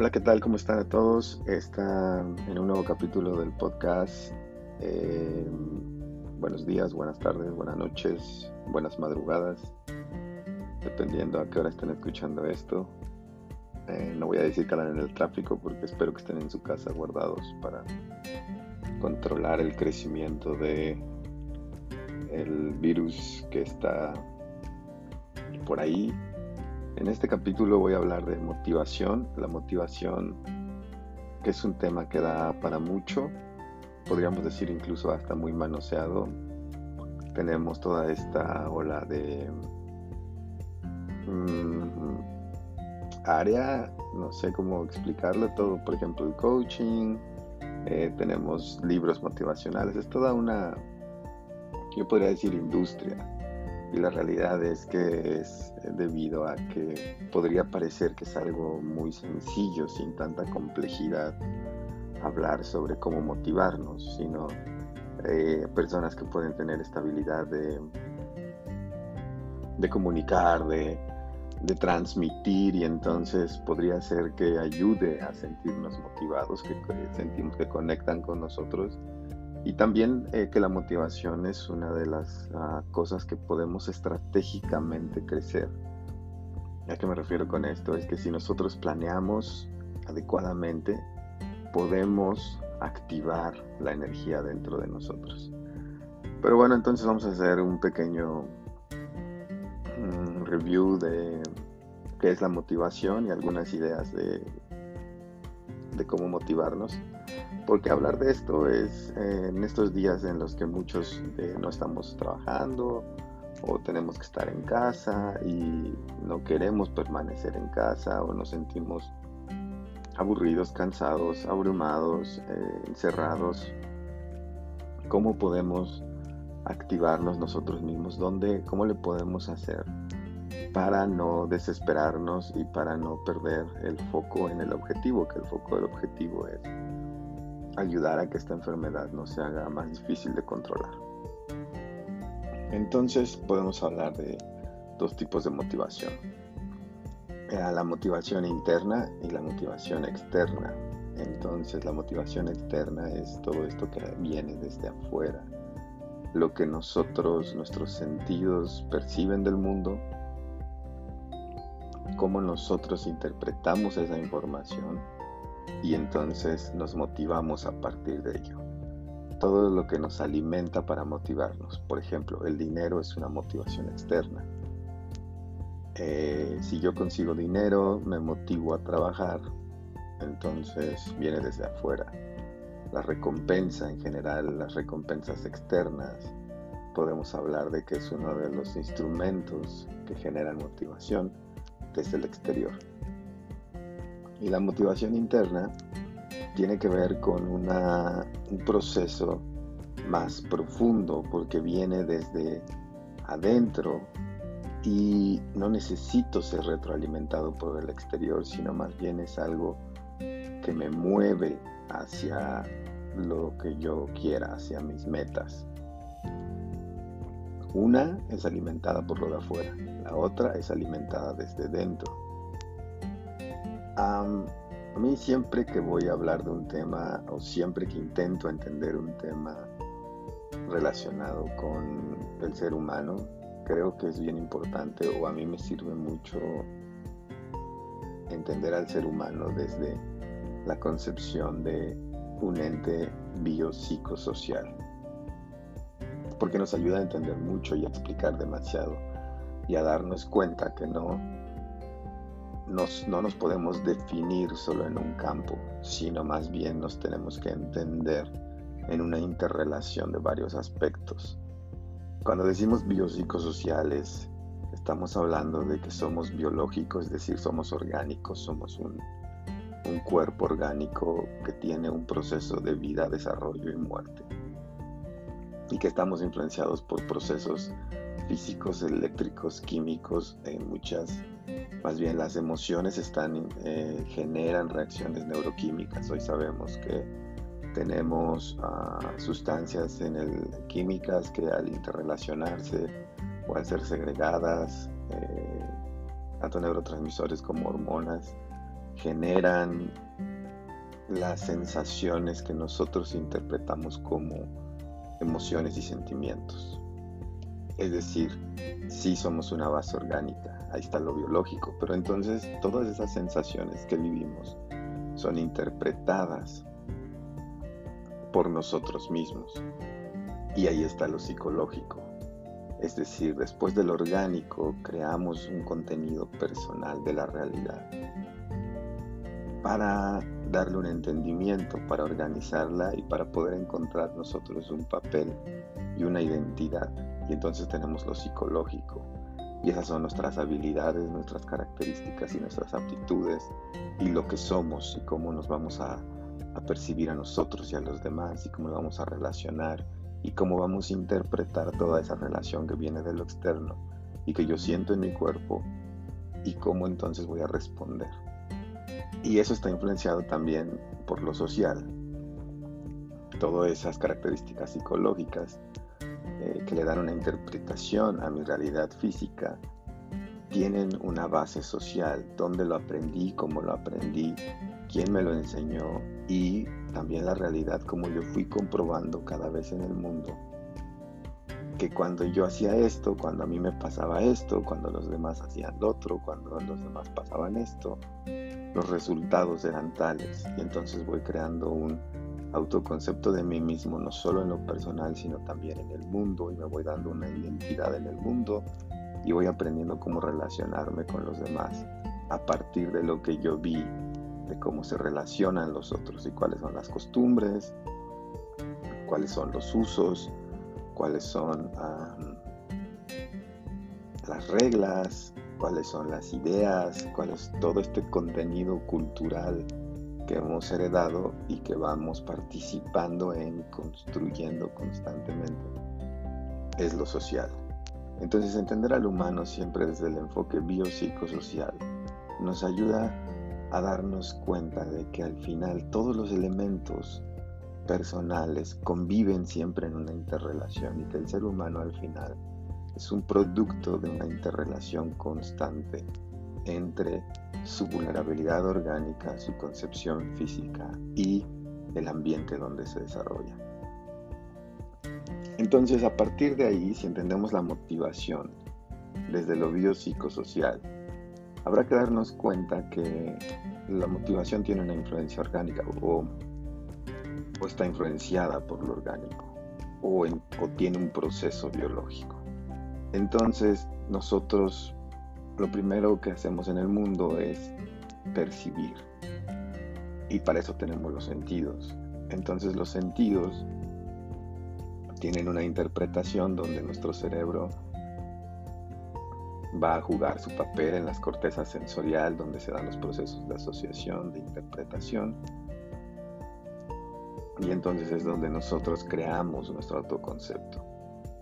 Hola, ¿qué tal? ¿Cómo están a todos? Están en un nuevo capítulo del podcast. Eh, buenos días, buenas tardes, buenas noches, buenas madrugadas, dependiendo a qué hora estén escuchando esto. Eh, no voy a decir que andan en el tráfico porque espero que estén en su casa guardados para controlar el crecimiento de el virus que está por ahí en este capítulo voy a hablar de motivación, la motivación que es un tema que da para mucho, podríamos decir incluso hasta muy manoseado. Tenemos toda esta ola de mm, área, no sé cómo explicarlo todo, por ejemplo el coaching, eh, tenemos libros motivacionales, es toda una, yo podría decir industria y la realidad es que es debido a que podría parecer que es algo muy sencillo, sin tanta complejidad, hablar sobre cómo motivarnos, sino eh, personas que pueden tener estabilidad de, de comunicar, de, de transmitir y entonces podría ser que ayude a sentirnos motivados, que sentimos que conectan con nosotros y también eh, que la motivación es una de las ah, cosas que podemos estratégicamente crecer. ¿A qué me refiero con esto? Es que si nosotros planeamos adecuadamente, podemos activar la energía dentro de nosotros. Pero bueno, entonces vamos a hacer un pequeño mm, review de qué es la motivación y algunas ideas de, de cómo motivarnos porque hablar de esto es eh, en estos días en los que muchos eh, no estamos trabajando o tenemos que estar en casa y no queremos permanecer en casa o nos sentimos aburridos, cansados, abrumados, eh, encerrados. ¿Cómo podemos activarnos nosotros mismos? ¿Dónde, ¿Cómo le podemos hacer para no desesperarnos y para no perder el foco en el objetivo? Que el foco del objetivo es ayudar a que esta enfermedad no se haga más difícil de controlar. Entonces podemos hablar de dos tipos de motivación. Eh, la motivación interna y la motivación externa. Entonces la motivación externa es todo esto que viene desde afuera, lo que nosotros, nuestros sentidos perciben del mundo, cómo nosotros interpretamos esa información y entonces nos motivamos a partir de ello. Todo lo que nos alimenta para motivarnos. Por ejemplo, el dinero es una motivación externa. Eh, si yo consigo dinero, me motivo a trabajar, entonces viene desde afuera. La recompensa en general, las recompensas externas, podemos hablar de que es uno de los instrumentos que generan motivación desde el exterior. Y la motivación interna tiene que ver con un proceso más profundo porque viene desde adentro y no necesito ser retroalimentado por el exterior, sino más bien es algo que me mueve hacia lo que yo quiera, hacia mis metas. Una es alimentada por lo de afuera, la otra es alimentada desde dentro a mí siempre que voy a hablar de un tema o siempre que intento entender un tema relacionado con el ser humano, creo que es bien importante o a mí me sirve mucho entender al ser humano desde la concepción de un ente biopsicosocial. Porque nos ayuda a entender mucho y a explicar demasiado y a darnos cuenta que no no nos podemos definir solo en un campo, sino más bien nos tenemos que entender en una interrelación de varios aspectos. Cuando decimos biopsicosociales, estamos hablando de que somos biológicos, es decir, somos orgánicos, somos un, un cuerpo orgánico que tiene un proceso de vida, desarrollo y muerte. Y que estamos influenciados por procesos físicos, eléctricos, químicos, en muchas más bien las emociones eh, generan reacciones neuroquímicas. Hoy sabemos que tenemos ah, sustancias químicas que al interrelacionarse o al ser segregadas, eh, tanto neurotransmisores como hormonas, generan las sensaciones que nosotros interpretamos como emociones y sentimientos. Es decir, sí somos una base orgánica, ahí está lo biológico, pero entonces todas esas sensaciones que vivimos son interpretadas por nosotros mismos. Y ahí está lo psicológico. Es decir, después del orgánico creamos un contenido personal de la realidad para darle un entendimiento, para organizarla y para poder encontrar nosotros un papel y una identidad. Y entonces tenemos lo psicológico. Y esas son nuestras habilidades, nuestras características y nuestras aptitudes y lo que somos y cómo nos vamos a, percibir a nosotros y a los demás y cómo nos vamos a relacionar y cómo vamos a interpretar toda esa relación que viene de lo externo y que yo siento en mi cuerpo y cómo entonces voy a responder. Y eso está influenciado también por lo social. Todas esas características psicológicas eh, que le dan una interpretación a mi realidad física tienen una base social, dónde lo aprendí, cómo lo aprendí, quién me lo enseñó y también la realidad como yo fui comprobando cada vez en el mundo que cuando yo hacía esto, cuando a mí me pasaba esto, cuando los demás hacían lo otro, cuando los demás pasaban esto, los resultados eran tales. Y entonces voy creando un autoconcepto de mí mismo, no solo en lo personal, sino también en el mundo, y me voy dando una identidad en el mundo, y voy aprendiendo cómo relacionarme con los demás a partir de lo que yo vi, de cómo se relacionan los otros y cuáles son las costumbres, cuáles son los usos, cuáles son las reglas, cuáles son las ideas, cuál es todo este contenido cultural que hemos heredado y que vamos participando en construyendo constantemente. Es lo social. Entonces entender al humano siempre desde el enfoque biopsicosocial nos ayuda a darnos cuenta de que al final todos los elementos personales conviven siempre en una interrelación y que el ser humano al final es un producto de una interrelación constante entre su vulnerabilidad orgánica, su concepción física y el ambiente donde se desarrolla. Entonces, a partir de ahí, si entendemos la motivación desde lo biopsicosocial, habrá que darnos cuenta que la motivación tiene una influencia orgánica o está influenciada por lo orgánico o, tiene un proceso biológico. Entonces nosotros lo primero que hacemos en el mundo es percibir y para eso tenemos los sentidos. Entonces los sentidos tienen una interpretación donde nuestro cerebro va a jugar su papel en las cortezas sensorial donde se dan los procesos de asociación, de interpretación y entonces es donde nosotros creamos nuestro autoconcepto.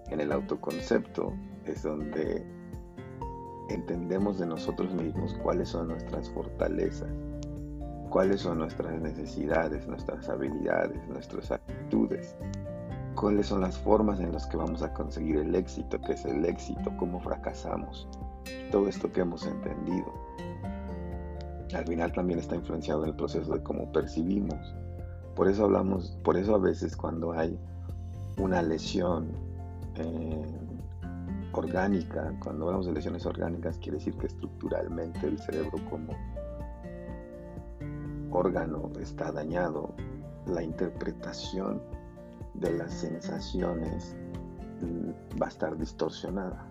En el autoconcepto es donde entendemos de nosotros mismos cuáles son nuestras fortalezas, cuáles son nuestras necesidades, nuestras habilidades, nuestras actitudes, cuáles son las formas en las que vamos a conseguir el éxito, qué es el éxito, cómo fracasamos, todo esto que hemos entendido. Al final también está influenciado en el proceso de cómo percibimos por eso hablamos, por eso a veces cuando hay una lesión eh, orgánica, cuando hablamos de lesiones orgánicas, quiere decir que estructuralmente el cerebro como órgano está dañado, la interpretación de las sensaciones mm, va a estar distorsionada.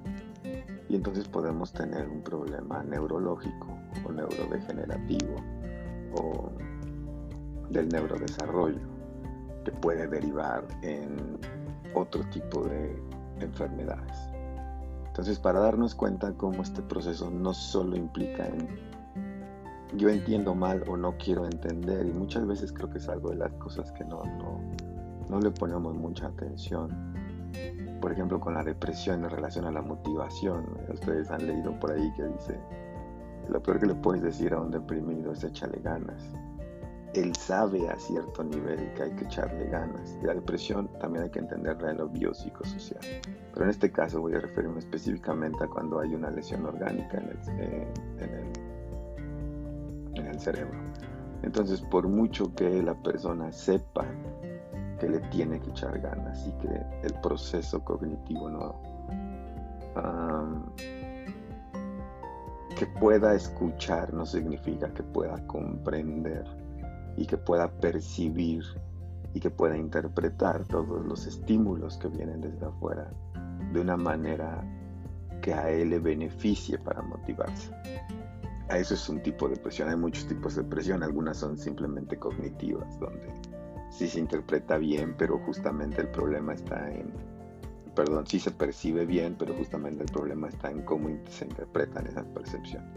Y entonces podemos tener un problema neurológico o neurodegenerativo o del neurodesarrollo que puede derivar en otro tipo de enfermedades. Entonces, para darnos cuenta cómo este proceso no solo implica en yo entiendo mal o no quiero entender, y muchas veces creo que es algo de las cosas que no, no, no le ponemos mucha atención. Por ejemplo, con la depresión en relación a la motivación. Ustedes han leído por ahí que dice, lo peor que le puedes decir a un deprimido es échale ganas él sabe a cierto nivel que hay que echarle ganas. Y la depresión también hay que entenderla en lo biopsicosocial. Pero en este caso voy a referirme específicamente a cuando hay una lesión orgánica en el, eh, cerebro. Entonces, por mucho que la persona sepa que le tiene que echar ganas y que el proceso cognitivo no que pueda escuchar no significa que pueda comprender y que pueda percibir y que pueda interpretar todos los estímulos que vienen desde afuera de una manera que a él le beneficie para motivarse. A eso es un tipo de presión. Hay muchos tipos de presión. Algunas son simplemente cognitivas, donde sí se interpreta bien, pero justamente el problema está en, perdón, sí se percibe bien, pero justamente el problema está en cómo se interpretan esas percepciones.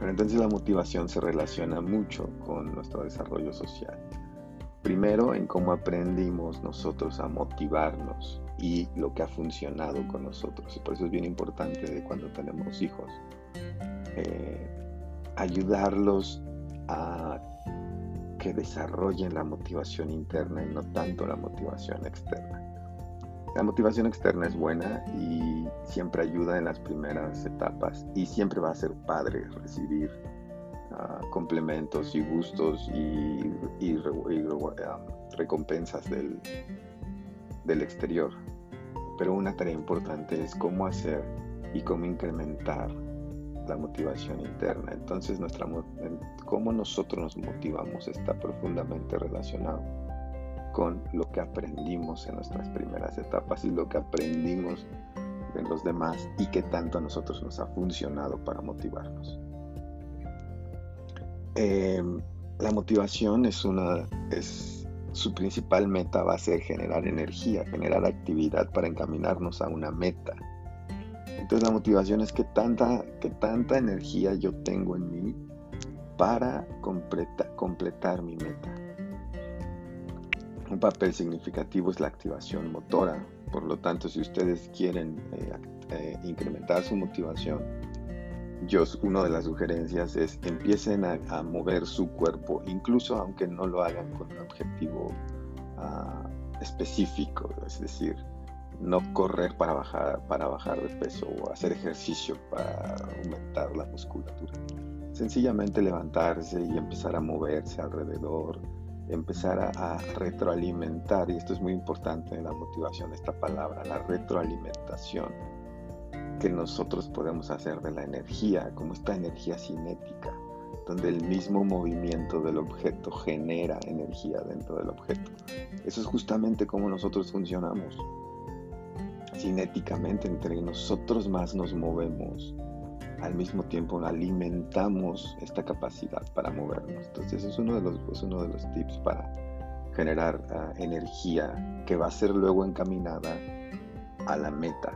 Entonces la motivación se relaciona mucho con nuestro desarrollo social. Primero, en cómo aprendimos nosotros a motivarnos y lo que ha funcionado con nosotros. Y por eso es bien importante de cuando tenemos hijos, eh, ayudarlos a que desarrollen la motivación interna y no tanto la motivación externa. La motivación externa es buena y siempre ayuda en las primeras etapas y siempre va a ser padre recibir ah, complementos y gustos y, ah, recompensas del, del exterior. Pero una tarea importante es cómo hacer y cómo incrementar la motivación interna. Entonces, nuestra, cómo nosotros nos motivamos está profundamente relacionado con lo que aprendimos en nuestras primeras etapas y lo que aprendimos de los demás y qué tanto a nosotros nos ha funcionado para motivarnos. Em, la motivación es una, es, su principal meta va a ser generar energía, generar actividad para encaminarnos a una meta entonces la motivación es que tanta, que tanta energía yo tengo en mí para completar mi meta. Un papel significativo es la activación motora. Por lo tanto, si ustedes quieren eh, eh, incrementar su motivación, yo, una de las sugerencias es empiecen a, mover su cuerpo, incluso aunque no lo hagan con un objetivo ah, específico, es decir, no correr para bajar, para bajar de peso o hacer ejercicio para aumentar la musculatura. Sencillamente levantarse y empezar a moverse alrededor, empezar a, retroalimentar, y esto es muy importante en la motivación, esta palabra, la retroalimentación que nosotros podemos hacer de la energía, como esta energía cinética, donde el mismo movimiento del objeto genera energía dentro del objeto. Eso es justamente como nosotros funcionamos cinéticamente entre nosotros más nos movemos, al mismo tiempo alimentamos esta capacidad para movernos. Entonces es uno de los, uno de los tips para generar ah, energía que va a ser luego encaminada a la meta.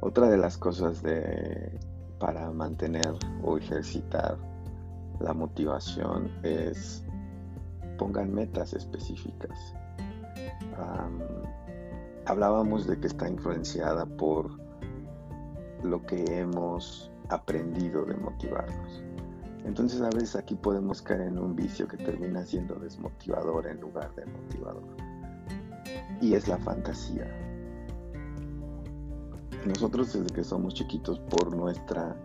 otra de las cosas de, para mantener o ejercitar la motivación es pongan metas específicas. hablábamos de que está influenciada por lo que hemos aprendido de motivarnos. Entonces a veces aquí podemos caer en un vicio que termina siendo desmotivador en lugar de motivador. Y es la fantasía. Nosotros desde que somos chiquitos por nuestra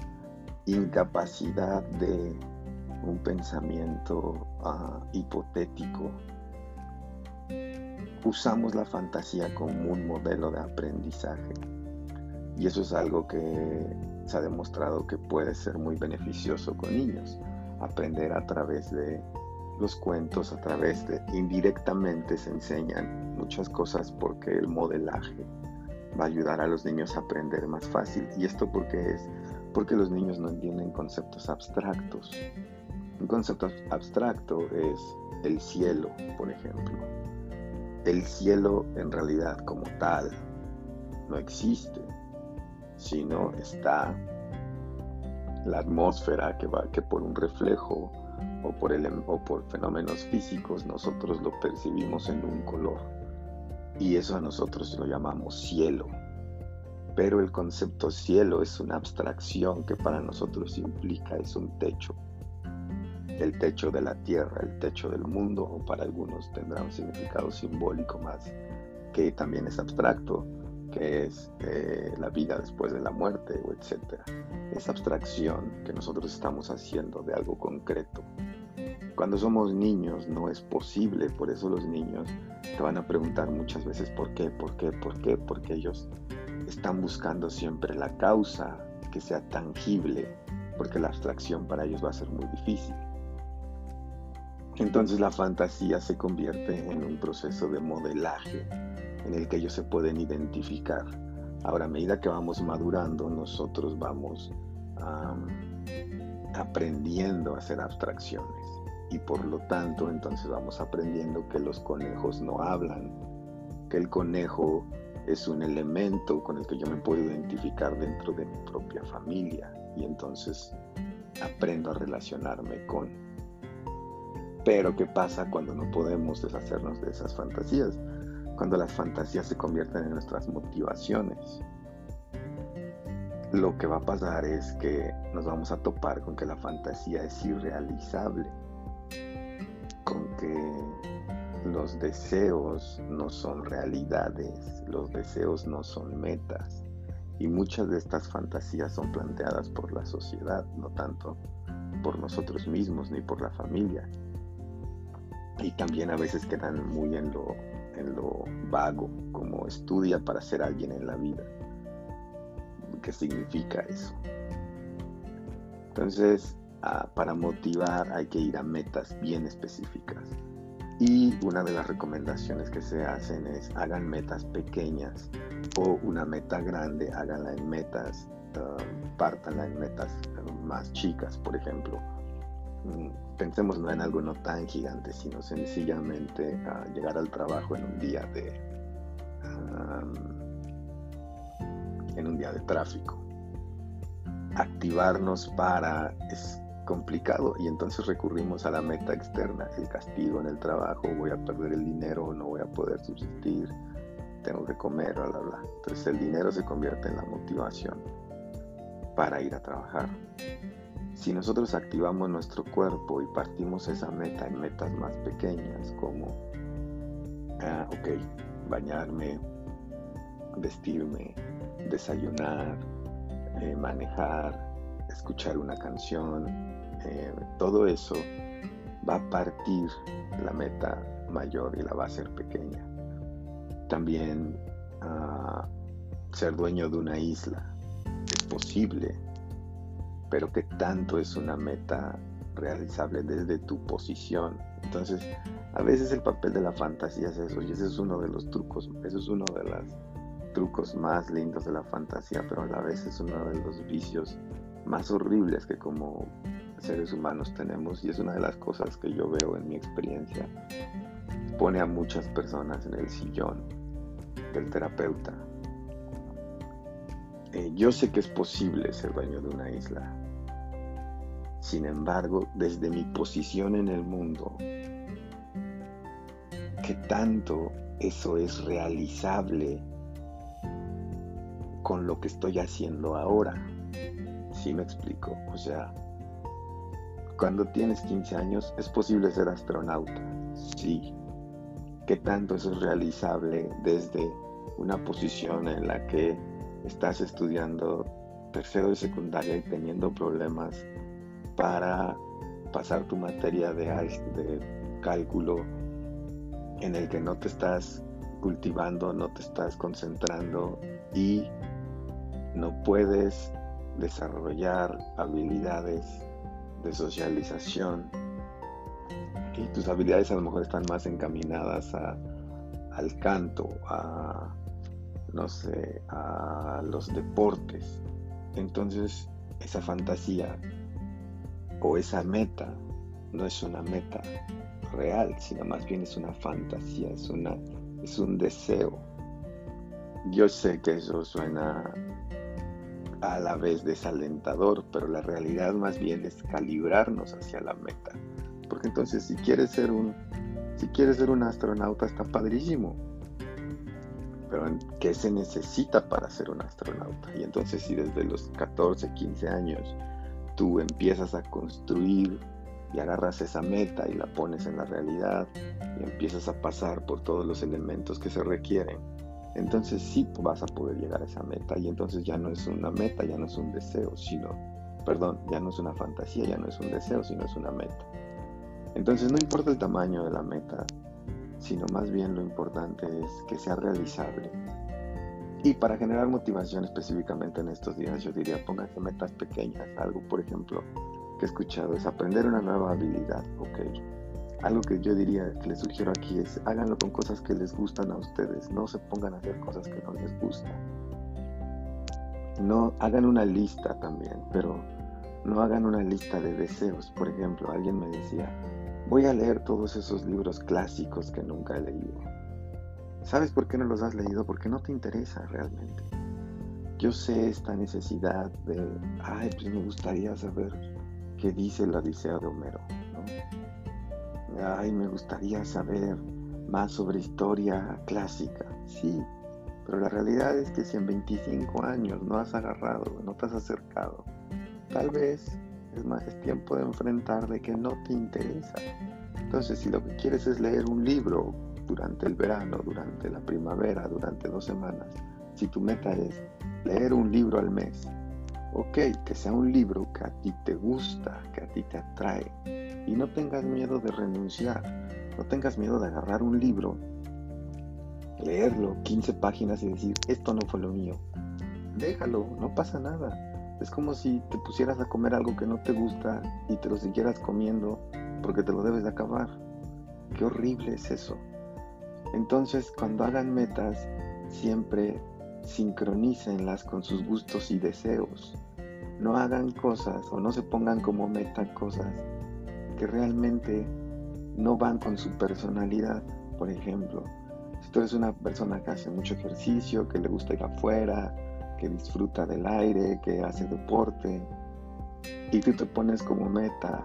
incapacidad de un pensamiento ah, hipotético. Usamos la fantasía como un modelo de aprendizaje y eso es algo que se ha demostrado que puede ser muy beneficioso con niños. Aprender a través de los cuentos, a través de indirectamente se enseñan muchas cosas porque el modelaje va a ayudar a los niños a aprender más fácil. ¿Y esto porque es? Porque los niños no entienden conceptos abstractos. Un concepto abstracto es el cielo, por ejemplo. El cielo en realidad como tal no existe, sino está la atmósfera que va que por un reflejo o por, el, o por fenómenos físicos nosotros lo percibimos en un color y eso a nosotros lo llamamos cielo. Pero el concepto cielo es una abstracción que para nosotros implica es un techo el techo de la tierra, el techo del mundo, o para algunos tendrá un significado simbólico más que también es abstracto, que es eh, la vida después de la muerte, o etcétera. Esa abstracción que nosotros estamos haciendo de algo concreto. Cuando somos niños no es posible, por eso los niños te van a preguntar muchas veces por qué, por qué, por qué, porque ellos están buscando siempre la causa que sea tangible, porque la abstracción para ellos va a ser muy difícil. Entonces la fantasía se convierte en un proceso de modelaje en el que ellos se pueden identificar. Ahora, a medida que vamos madurando, nosotros vamos aprendiendo a hacer abstracciones y por lo tanto entonces vamos aprendiendo que los conejos no hablan, que el conejo es un elemento con el que yo me puedo identificar dentro de mi propia familia y entonces aprendo a relacionarme con pero ¿qué pasa cuando no podemos deshacernos de esas fantasías? Cuando las fantasías se convierten en nuestras motivaciones. Lo que va a pasar es que nos vamos a topar con que la fantasía es irrealizable, con que los deseos no son realidades, los deseos no son metas. Y muchas de estas fantasías son planteadas por la sociedad, no tanto por nosotros mismos ni por la familia y también a veces quedan muy en lo, en lo vago, como estudia para ser alguien en la vida. ¿Qué significa eso? Entonces, ah, para motivar hay que ir a metas bien específicas. Y una de las recomendaciones que se hacen es hagan metas pequeñas o una meta grande, háganla en metas, uh, pártanla en metas más chicas, por ejemplo pensemos no en algo no tan gigante, sino sencillamente a llegar al trabajo en un día de en un día de tráfico. Activarnos para es complicado y entonces recurrimos a la meta externa, el castigo en el trabajo, voy a perder el dinero, no voy a poder subsistir, tengo que comer, bla, bla, bla. Entonces el dinero se convierte en la motivación para ir a trabajar. Si nosotros activamos nuestro cuerpo y partimos esa meta en metas más pequeñas como, ah, ok, bañarme, vestirme, desayunar, eh, manejar, escuchar una canción, eh, todo eso va a partir la meta mayor y la va a hacer pequeña. También ah, ser dueño de una isla es posible pero que tanto es una meta realizable desde tu posición. Entonces, a veces el papel de la fantasía es eso, y ese es uno de los trucos, eso es uno de los trucos más lindos de la fantasía, pero a la vez es uno de los vicios más horribles que como seres humanos tenemos, y es una de las cosas que yo veo en mi experiencia. Pone a muchas personas en el sillón del terapeuta eh, yo sé que es posible ser dueño de una isla. Sin embargo, desde mi posición en el mundo, ¿qué tanto eso es realizable con lo que estoy haciendo ahora? ¿Sí me explico? O sea, cuando tienes 15 años es posible ser astronauta. Sí. ¿Qué tanto eso es realizable desde una posición en la que estás estudiando tercero de secundaria y teniendo problemas para pasar tu materia de, de cálculo en el que no te estás cultivando, no te estás concentrando y no puedes desarrollar habilidades de socialización. Y tus habilidades a lo mejor están más encaminadas al canto, a no sé, a los deportes. Entonces, esa fantasía o esa meta no es una meta real, sino más bien es una fantasía, es, una, es un deseo. Yo sé que eso suena a la vez desalentador, pero la realidad más bien es calibrarnos hacia la meta. Porque entonces si quieres ser un, si quieres ser un astronauta está padrísimo, pero ¿qué se necesita para ser un astronauta? Y entonces si desde los 14, 15 años tú empiezas a construir y agarras esa meta y la pones en la realidad y empiezas a pasar por todos los elementos que se requieren, entonces sí vas a poder llegar a esa meta y entonces ya no es una meta, ya no es un deseo, sino, perdón, ya no es una fantasía, ya no es un deseo, sino es una meta. Entonces no importa el tamaño de la meta, sino más bien lo importante es que sea realizable. Y para generar motivación específicamente en estos días, yo diría pónganse metas pequeñas. Algo, por ejemplo, que he escuchado es aprender una nueva habilidad. Ok, algo que yo diría que les sugiero aquí es háganlo con cosas que les gustan a ustedes, no se pongan a hacer cosas que no les gustan. No hagan una lista también, pero no hagan una lista de deseos. Por ejemplo, alguien me decía, voy a leer todos esos libros clásicos que nunca he leído. ¿Sabes por qué no los has leído? Porque no te interesa realmente. Yo sé esta necesidad de, ay, pues me gustaría saber qué dice la Odisea de Homero. Ay, me gustaría saber más sobre historia clásica. Sí, pero la realidad es que si en 25 años no has agarrado, no te has acercado, tal vez es más es tiempo de enfrentar de que no te interesa. Entonces, si lo que quieres es leer un libro durante el verano, durante la primavera, durante dos semanas, si tu meta es leer un libro al mes, ok, que sea un libro que a ti te gusta, que a ti te atrae, y no tengas miedo de renunciar, no tengas miedo de agarrar un libro, leerlo 15 páginas y decir, esto no fue lo mío. Déjalo, no pasa nada. Es como si te pusieras a comer algo que no te gusta y te lo siguieras comiendo porque te lo debes de acabar. Qué horrible es eso. Entonces, cuando hagan metas, siempre sincronícenlas con sus gustos y deseos. No hagan cosas o no se pongan como meta cosas que realmente no van con su personalidad. Por ejemplo, si tú eres una persona que hace mucho ejercicio, que le gusta ir afuera, que disfruta del aire, que hace deporte, y tú te pones como meta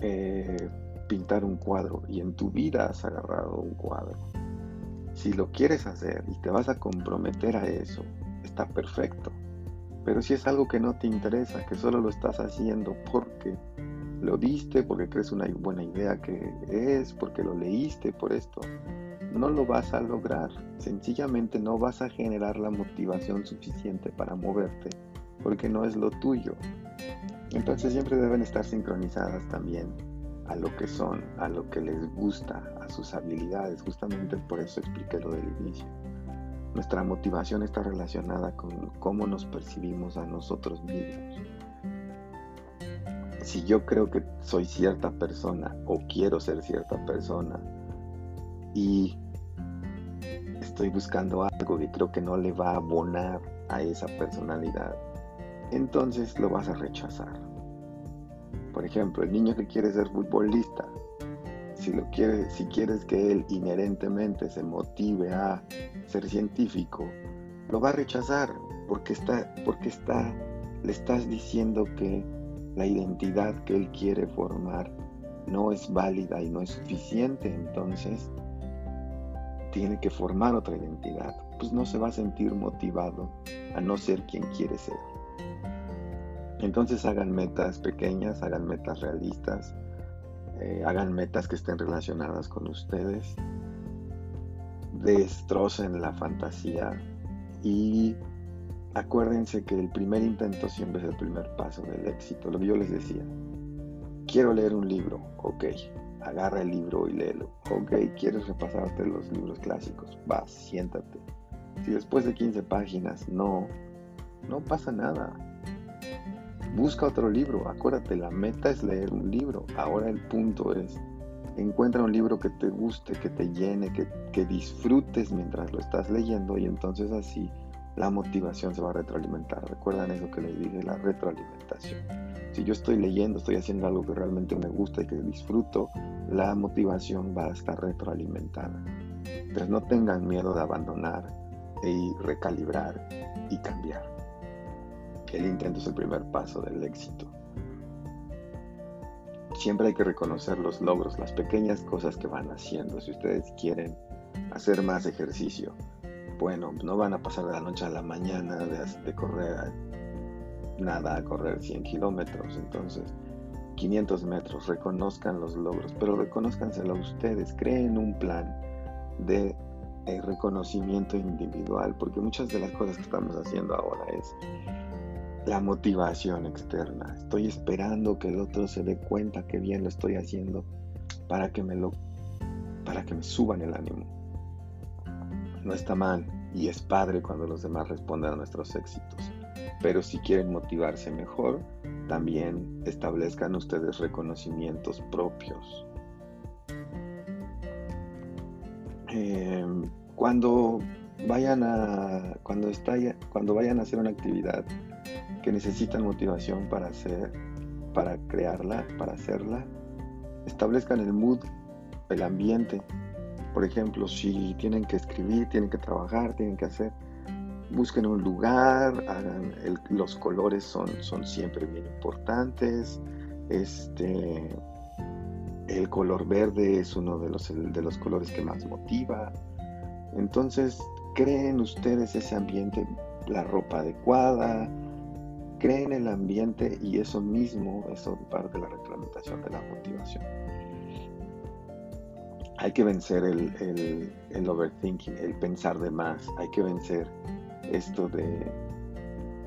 eh, pintar un cuadro y en tu vida has agarrado un cuadro. Si lo quieres hacer y te vas a comprometer a eso, está perfecto. Pero si es algo que no te interesa, que solo lo estás haciendo porque lo viste, porque crees una buena idea que es, porque lo leíste por esto, no lo vas a lograr. Sencillamente no vas a generar la motivación suficiente para moverte, porque no es lo tuyo. Entonces siempre deben estar sincronizadas también a lo que son, a lo que les gusta, a sus habilidades. Justamente por eso expliqué lo del inicio. Nuestra motivación está relacionada con cómo nos percibimos a nosotros mismos. Si yo creo que soy cierta persona o quiero ser cierta persona y estoy buscando algo que creo que no le va a abonar a esa personalidad, entonces lo vas a rechazar. Por ejemplo, el niño que quiere ser futbolista, si lo quiere, si quieres que él inherentemente se motive a ser científico, lo va a rechazar porque está, porque está, le estás diciendo que la identidad que él quiere formar no es válida y no es suficiente, entonces tiene que formar otra identidad. Pues no se va a sentir motivado a no ser quien quiere ser. Entonces hagan metas pequeñas, hagan metas realistas, eh, hagan metas que estén relacionadas con ustedes, destrocen la fantasía y acuérdense que el primer intento siempre es el primer paso del éxito. Lo que yo les decía, quiero leer un libro, ok, agarra el libro y léelo. Ok, quieres repasarte los libros clásicos, vas, siéntate. Si después de 15 páginas no, no pasa nada. Busca otro libro. Acuérdate, la meta es leer un libro. Ahora el punto es, encuentra un libro que te guste, que te llene, que, que disfrutes mientras lo estás leyendo y entonces así la motivación se va a retroalimentar. ¿Recuerdan eso que les dije? La retroalimentación. Si yo estoy leyendo, estoy haciendo algo que realmente me gusta y que disfruto, la motivación va a estar retroalimentada. Entonces no tengan miedo de abandonar y recalibrar y cambiar. El intento es el primer paso del éxito. Siempre hay que reconocer los logros, las pequeñas cosas que van haciendo. Si ustedes quieren hacer más ejercicio, bueno, no van a pasar de la noche a la mañana de, correr nada a correr 100 kilómetros. Entonces, 500 metros, reconozcan los logros, pero reconozcanselo a ustedes, creen un plan, de eh, reconocimiento individual, porque muchas de las cosas que estamos haciendo ahora es la motivación externa. Estoy esperando que el otro se dé cuenta que bien lo estoy haciendo para que me lo para que me suban el ánimo. No está mal y es padre cuando los demás responden a nuestros éxitos. Pero si quieren motivarse mejor, también establezcan ustedes reconocimientos propios. Em, cuando vayan a cuando cuando vayan a hacer una actividad que necesitan motivación para hacer para crearla para hacerla establezcan el mood el ambiente por ejemplo si tienen que escribir tienen que trabajar tienen que hacer busquen un lugar los colores son son siempre bien importantes este el color verde es uno de los, de los colores que más motiva. Entonces, creen ustedes ese ambiente, la ropa adecuada, creen el ambiente y eso mismo es parte de la reglamentación de la motivación. Hay que vencer el, el overthinking, el pensar de más. Hay que vencer esto de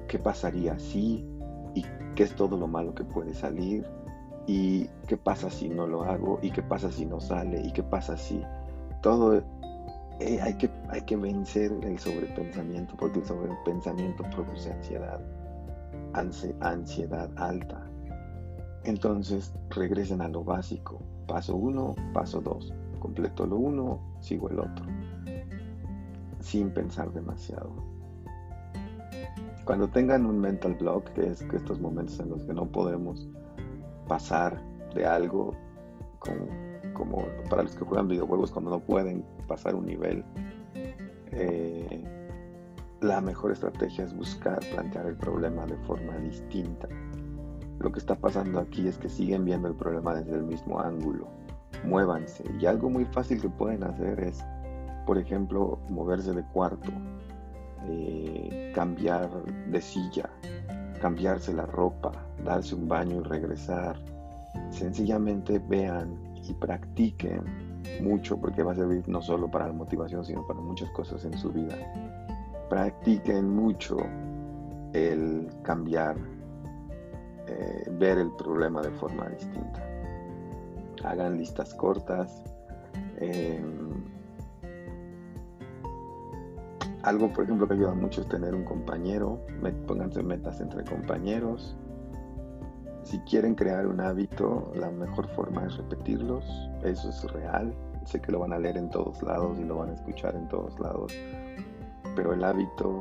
qué pasaría si y qué es todo lo malo que puede salir y qué pasa si no lo hago y qué pasa si no sale y qué pasa si todo eh, hay, que, hay que vencer el sobrepensamiento porque el sobrepensamiento produce ansiedad ansiedad alta. Entonces regresen a lo básico paso uno paso dos completo lo uno sigo el otro sin pensar demasiado cuando tengan un mental block que es estos momentos en los que no podemos pasar de algo como, para los que juegan videojuegos cuando no pueden pasar un nivel. Eh, la mejor estrategia es buscar plantear el problema de forma distinta. Lo que está pasando aquí es que siguen viendo el problema desde el mismo ángulo. Muévanse. Y algo muy fácil que pueden hacer es, por ejemplo, moverse de cuarto, eh, cambiar de silla, cambiarse la ropa, darse un baño y regresar. Sencillamente vean y practiquen mucho porque va a servir no solo para la motivación, sino para muchas cosas en su vida. Practiquen mucho el cambiar, eh, ver el problema de forma distinta. Hagan listas cortas. Em, algo, por ejemplo, que ayuda mucho es tener un compañero, pónganse metas entre compañeros. Si quieren crear un hábito, la mejor forma es repetirlos, eso es real. Sé que lo van a leer en todos lados y lo van a escuchar en todos lados, pero el hábito,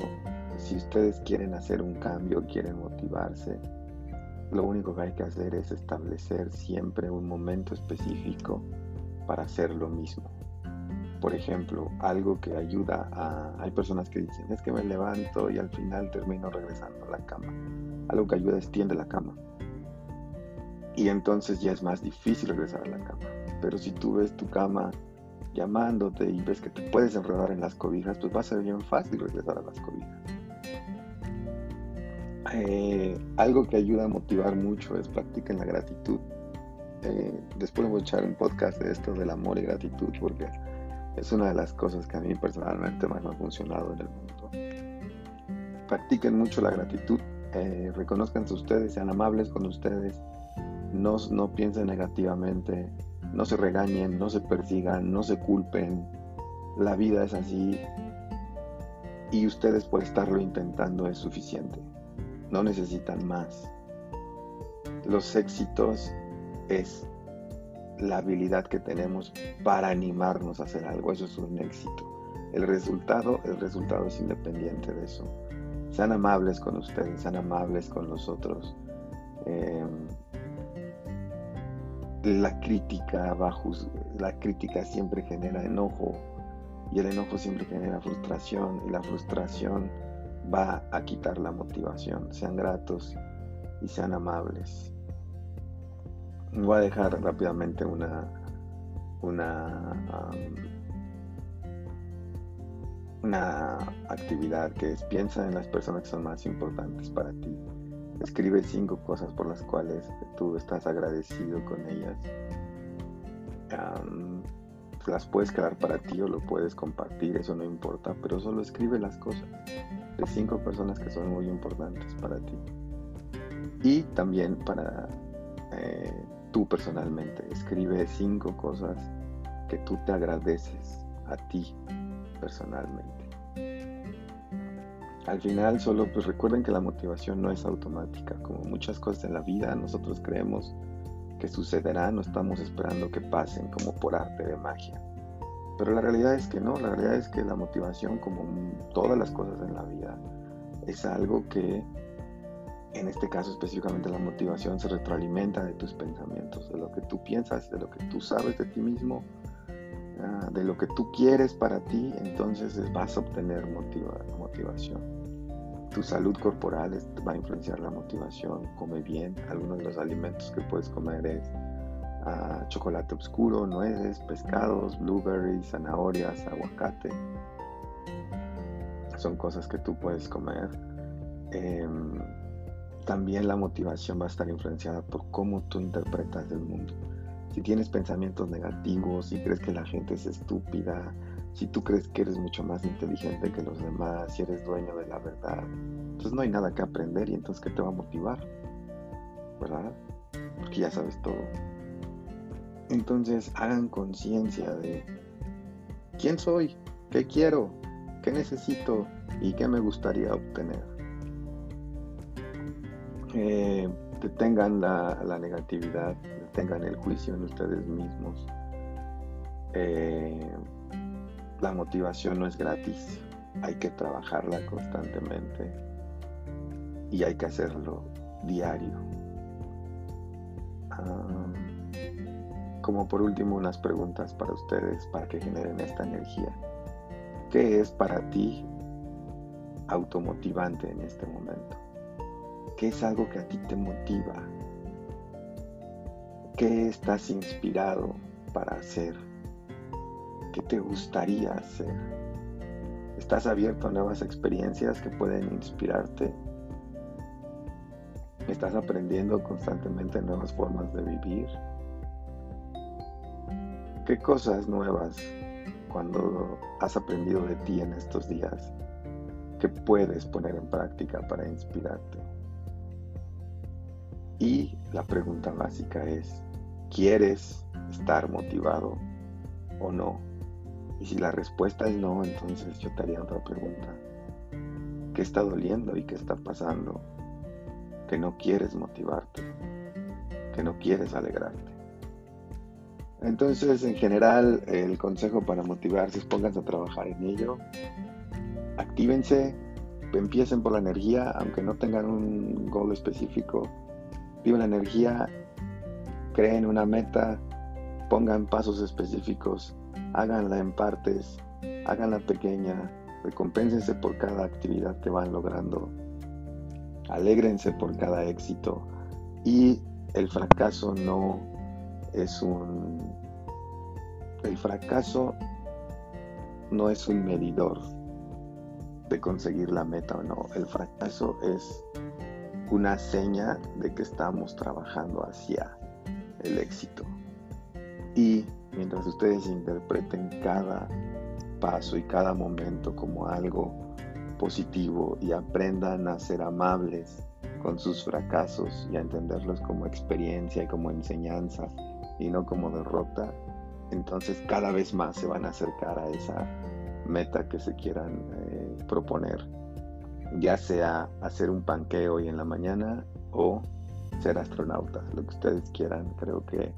si ustedes quieren hacer un cambio, quieren motivarse, lo único que hay que hacer es establecer siempre un momento específico para hacer lo mismo por ejemplo, algo que ayuda a... Hay personas que dicen, es que me levanto y al final termino regresando a la cama. Algo que ayuda es tiende la cama. Y entonces ya es más difícil regresar a la cama. Pero si tú ves tu cama llamándote y ves que te puedes enredar en las cobijas, pues va a ser bien fácil regresar a las cobijas. Eh, algo que ayuda a motivar mucho es practicar la gratitud. Eh, después voy a echar un podcast de esto del amor y gratitud porque es una de las cosas que a mí personalmente más me ha funcionado en el mundo. Practiquen mucho la gratitud, eh, reconozcanse ustedes, sean amables con ustedes, no, no piensen negativamente, no se regañen, no se persigan, no se culpen. La vida es así y ustedes por estarlo intentando es suficiente. No necesitan más. Los éxitos es la habilidad que tenemos para animarnos a hacer algo. Eso es un éxito. El resultado, el resultado es independiente de eso. Sean amables con ustedes, sean amables con los otros. Em, la crítica bajo, la crítica siempre genera enojo y el enojo siempre genera frustración y la frustración va a quitar la motivación. Sean gratos y sean amables. Voy a dejar rápidamente una, una, una actividad que es piensa en las personas que son más importantes para ti. Escribe cinco cosas por las cuales tú estás agradecido con ellas. las puedes quedar para ti o lo puedes compartir, eso no importa, pero solo escribe las cosas de cinco personas que son muy importantes para ti. Y también para eh, tú personalmente, escribe cinco cosas que tú te agradeces a ti personalmente. Al final solo pues recuerden que la motivación no es automática, como muchas cosas en la vida nosotros creemos que sucederá, no estamos esperando que pasen como por arte de magia. Pero la realidad es que no, la realidad es que la motivación, como todas las cosas en la vida, es algo que, en este caso específicamente la motivación, se retroalimenta de tus pensamientos, de lo que tú piensas, de lo que tú sabes de ti mismo, ah, de lo que tú quieres para ti, entonces vas a obtener motivación. Tu salud corporal va a influenciar la motivación. Come bien. Algunos de los alimentos que puedes comer es ah, chocolate oscuro, nueces, pescados, blueberries, zanahorias, aguacate. Son cosas que tú puedes comer. Em, también la motivación va a estar influenciada por cómo tú interpretas el mundo. Si tienes pensamientos negativos, si crees que la gente es estúpida, si tú crees que eres mucho más inteligente que los demás, si eres dueño de la verdad, entonces no hay nada que aprender y entonces ¿qué te va a motivar? ¿Verdad? Porque ya sabes todo. Entonces hagan conciencia de quién soy, qué quiero, qué necesito y qué me gustaría obtener. Eh, detengan la, la, negatividad, detengan el juicio en ustedes mismos. Eh, la motivación no es gratis, hay que trabajarla constantemente y hay que hacerlo diario. Ah, como por último unas preguntas para ustedes para que generen esta energía. ¿Qué es para ti automotivante en este momento? ¿Qué es algo que a ti te motiva? ¿Qué estás inspirado para hacer? ¿Qué te gustaría hacer? ¿Estás abierto a nuevas experiencias que pueden inspirarte? ¿Estás aprendiendo constantemente nuevas formas de vivir? ¿Qué cosas nuevas cuando has aprendido de ti en estos días que puedes poner en práctica para inspirarte? Y la pregunta básica es, ¿quieres estar motivado o no? Y si la respuesta es no, entonces yo te haría otra pregunta. ¿Qué está doliendo y qué está pasando? Que no quieres motivarte, que no quieres alegrarte. Entonces, en general, el consejo para motivarse es pónganse a trabajar en ello. Actívense, empiecen por la energía, aunque no tengan un gol específico. Viven la energía, creen una meta, pongan pasos específicos háganla en partes, háganla pequeña, recompénsense por cada actividad que van logrando, alégrense por cada éxito y el fracaso no es un... El fracaso no es un medidor de conseguir la meta o no. El fracaso es una seña de que estamos trabajando hacia el éxito. Y mientras ustedes interpreten cada paso y cada momento como algo positivo y aprendan a ser amables con sus fracasos y a entenderlos como experiencia y como enseñanza y no como derrota, entonces cada vez más se van a acercar a esa meta que se quieran eh, proponer, ya sea hacer un panqueo hoy en la mañana o ser astronautas, lo que ustedes quieran, creo que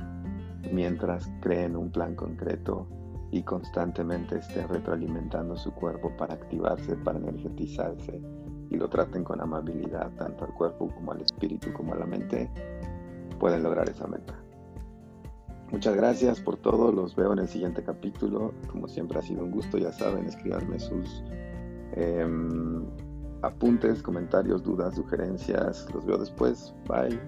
mientras creen un plan concreto y constantemente estén retroalimentando su cuerpo para activarse, para energetizarse y lo traten con amabilidad tanto al cuerpo como al espíritu como a la mente, pueden lograr esa meta. Muchas gracias por todo, los veo en el siguiente capítulo. Como siempre ha sido un gusto, ya saben, escribirme sus em, apuntes, comentarios, dudas, sugerencias. Los veo después. Bye.